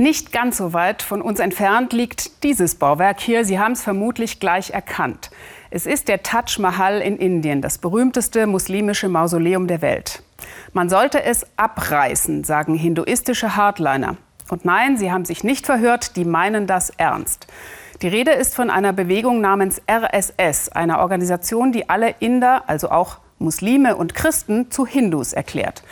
Nicht ganz so weit von uns entfernt liegt dieses Bauwerk hier. Sie haben es vermutlich gleich erkannt. Es ist der Taj Mahal in Indien, das berühmteste muslimische Mausoleum der Welt. Man sollte es abreißen, sagen hinduistische Hardliner. Und nein, sie haben sich nicht verhört, die meinen das ernst. Die Rede ist von einer Bewegung namens RSS, einer Organisation, die alle Inder, also auch Muslime und Christen, zu Hindus erklärt.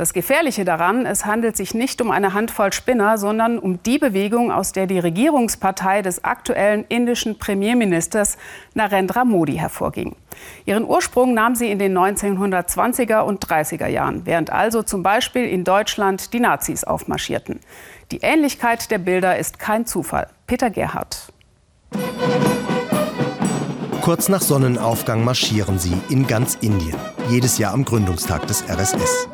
Das Gefährliche daran, es handelt sich nicht um eine Handvoll Spinner, sondern um die Bewegung, aus der die Regierungspartei des aktuellen indischen Premierministers Narendra Modi hervorging. Ihren Ursprung nahm sie in den 1920er und 30er Jahren, während also zum Beispiel in Deutschland die Nazis aufmarschierten. Die Ähnlichkeit der Bilder ist kein Zufall. Peter Gerhardt. Kurz nach Sonnenaufgang marschieren sie in ganz Indien, jedes Jahr am Gründungstag des RSS.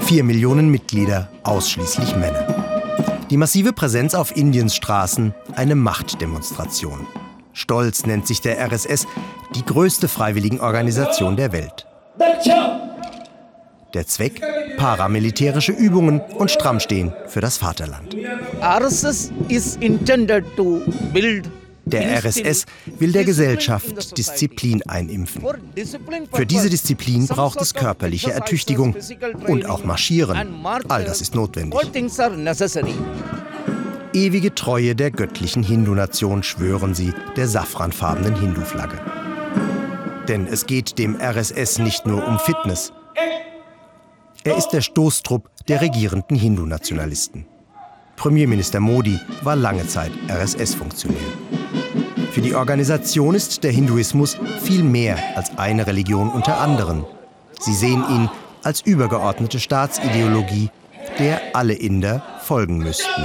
Vier Millionen Mitglieder, ausschließlich Männer. Die massive Präsenz auf Indiens Straßen eine Machtdemonstration. Stolz nennt sich der RSS die größte Freiwilligenorganisation der Welt. Der Zweck? Paramilitärische Übungen und Strammstehen für das Vaterland. RSS is intended to build der RSS will der Gesellschaft Disziplin einimpfen. Für diese Disziplin braucht es körperliche Ertüchtigung und auch Marschieren. All das ist notwendig. Ewige Treue der göttlichen Hindu-Nation schwören sie der safranfarbenen Hindu-Flagge. Denn es geht dem RSS nicht nur um Fitness. Er ist der Stoßtrupp der regierenden Hindu-Nationalisten. Premierminister Modi war lange Zeit RSS-Funktionär. Für die Organisation ist der Hinduismus viel mehr als eine Religion unter anderen. Sie sehen ihn als übergeordnete Staatsideologie, der alle Inder folgen müssten.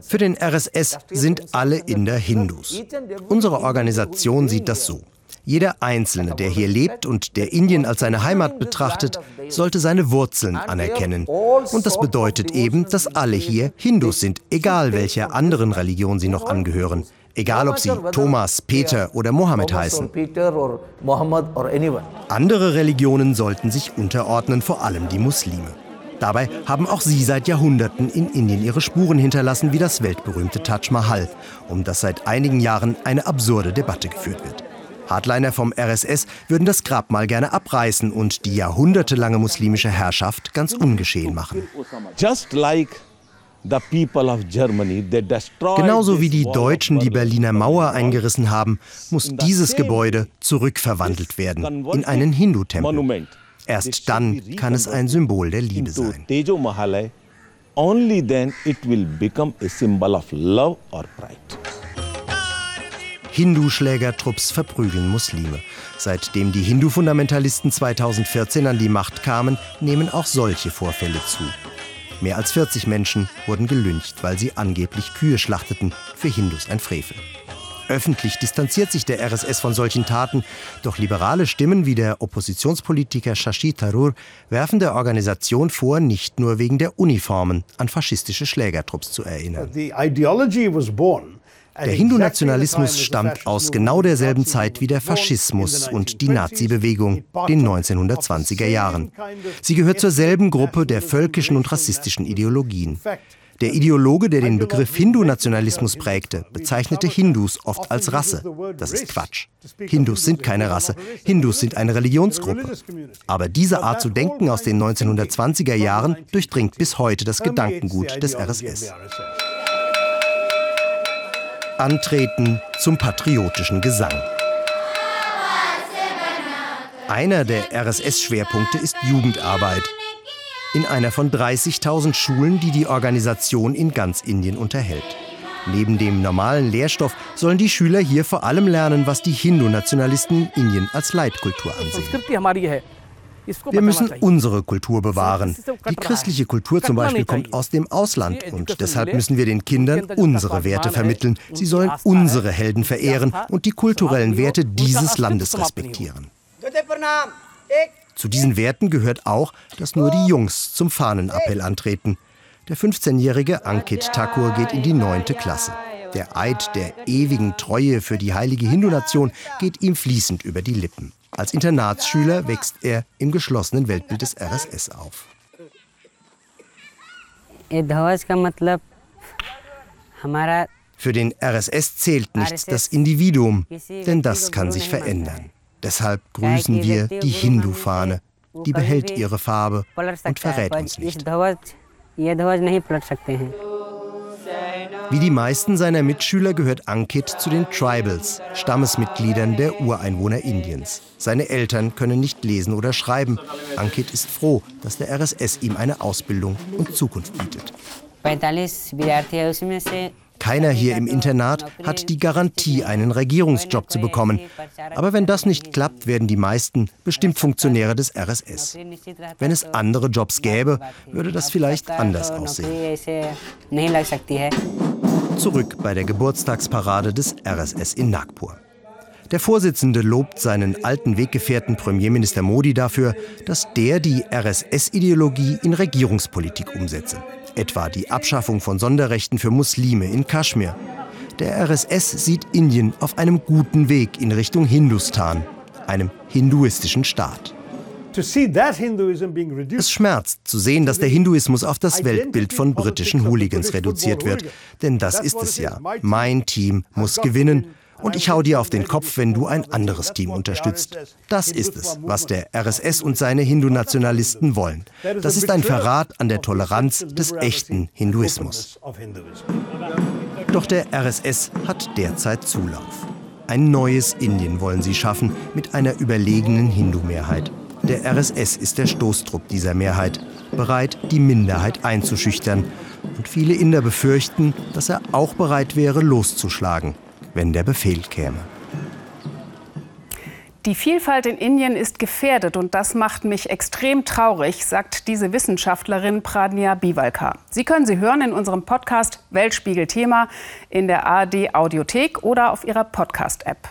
Für den RSS sind alle Inder Hindus. Unsere Organisation sieht das so. Jeder Einzelne, der hier lebt und der Indien als seine Heimat betrachtet, sollte seine Wurzeln anerkennen. Und das bedeutet eben, dass alle hier Hindus sind, egal welcher anderen Religion sie noch angehören. Egal ob sie Thomas, Peter oder Mohammed heißen. Andere Religionen sollten sich unterordnen, vor allem die Muslime. Dabei haben auch sie seit Jahrhunderten in Indien ihre Spuren hinterlassen, wie das weltberühmte Taj Mahal, um das seit einigen Jahren eine absurde Debatte geführt wird. Hardliner vom RSS würden das Grabmal gerne abreißen und die jahrhundertelange muslimische Herrschaft ganz ungeschehen machen. Genauso wie die Deutschen die Berliner Mauer eingerissen haben, muss dieses Gebäude zurückverwandelt werden in einen Hindu-Tempel. Erst dann kann es ein Symbol der Liebe sein. Only then it will become a symbol of love or pride. Hindu-Schlägertrupps verprügeln Muslime. Seitdem die Hindu-Fundamentalisten 2014 an die Macht kamen, nehmen auch solche Vorfälle zu. Mehr als 40 Menschen wurden gelyncht, weil sie angeblich Kühe schlachteten, für Hindus ein Frevel. Öffentlich distanziert sich der RSS von solchen Taten, doch liberale Stimmen wie der Oppositionspolitiker Shashi Tharoor werfen der Organisation vor, nicht nur wegen der Uniformen an faschistische Schlägertrupps zu erinnern. The ideology was born der Hindu-Nationalismus stammt aus genau derselben Zeit wie der Faschismus und die Nazi-Bewegung, den 1920er Jahren. Sie gehört zur selben Gruppe der völkischen und rassistischen Ideologien. Der Ideologe, der den Begriff Hindu-Nationalismus prägte, bezeichnete Hindus oft als Rasse. Das ist Quatsch. Hindus sind keine Rasse. Hindus sind eine Religionsgruppe. Aber diese Art zu denken aus den 1920er Jahren durchdringt bis heute das Gedankengut des RSS. Antreten zum patriotischen Gesang. Einer der RSS-Schwerpunkte ist Jugendarbeit. In einer von 30.000 Schulen, die die Organisation in ganz Indien unterhält. Neben dem normalen Lehrstoff sollen die Schüler hier vor allem lernen, was die Hindu-Nationalisten in Indien als Leitkultur ansehen. Wir müssen unsere Kultur bewahren. Die christliche Kultur zum Beispiel kommt aus dem Ausland und deshalb müssen wir den Kindern unsere Werte vermitteln. Sie sollen unsere Helden verehren und die kulturellen Werte dieses Landes respektieren. Zu diesen Werten gehört auch, dass nur die Jungs zum Fahnenappell antreten. Der 15-jährige Ankit Thakur geht in die neunte Klasse. Der Eid der ewigen Treue für die heilige Hindu-Nation geht ihm fließend über die Lippen. Als Internatsschüler wächst er im geschlossenen Weltbild des RSS auf. Für den RSS zählt nicht das Individuum, denn das kann sich verändern. Deshalb grüßen wir die Hindu-Fahne. Die behält ihre Farbe und verrät uns nicht. Wie die meisten seiner Mitschüler gehört Ankit zu den Tribals, Stammesmitgliedern der Ureinwohner Indiens. Seine Eltern können nicht lesen oder schreiben. Ankit ist froh, dass der RSS ihm eine Ausbildung und Zukunft bietet. Keiner hier im Internat hat die Garantie, einen Regierungsjob zu bekommen. Aber wenn das nicht klappt, werden die meisten bestimmt Funktionäre des RSS. Wenn es andere Jobs gäbe, würde das vielleicht anders aussehen. Zurück bei der Geburtstagsparade des RSS in Nagpur. Der Vorsitzende lobt seinen alten Weggefährten Premierminister Modi dafür, dass der die RSS-Ideologie in Regierungspolitik umsetze etwa die Abschaffung von Sonderrechten für Muslime in Kaschmir. Der RSS sieht Indien auf einem guten Weg in Richtung Hindustan, einem hinduistischen Staat. Es schmerzt zu sehen, dass der Hinduismus auf das Weltbild von britischen Hooligans reduziert wird. Denn das ist es ja. Mein Team muss gewinnen und ich hau dir auf den Kopf, wenn du ein anderes Team unterstützt. Das ist es, was der RSS und seine Hindu-Nationalisten wollen. Das ist ein Verrat an der Toleranz des echten Hinduismus. Doch der RSS hat derzeit Zulauf. Ein neues Indien wollen sie schaffen mit einer überlegenen Hindu-Mehrheit. Der RSS ist der Stoßtrupp dieser Mehrheit, bereit, die Minderheit einzuschüchtern. Und viele Inder befürchten, dass er auch bereit wäre, loszuschlagen, wenn der Befehl käme. Die Vielfalt in Indien ist gefährdet und das macht mich extrem traurig, sagt diese Wissenschaftlerin Pradnya Bivalkar. Sie können sie hören in unserem Podcast Weltspiegel Thema in der ARD Audiothek oder auf ihrer Podcast-App.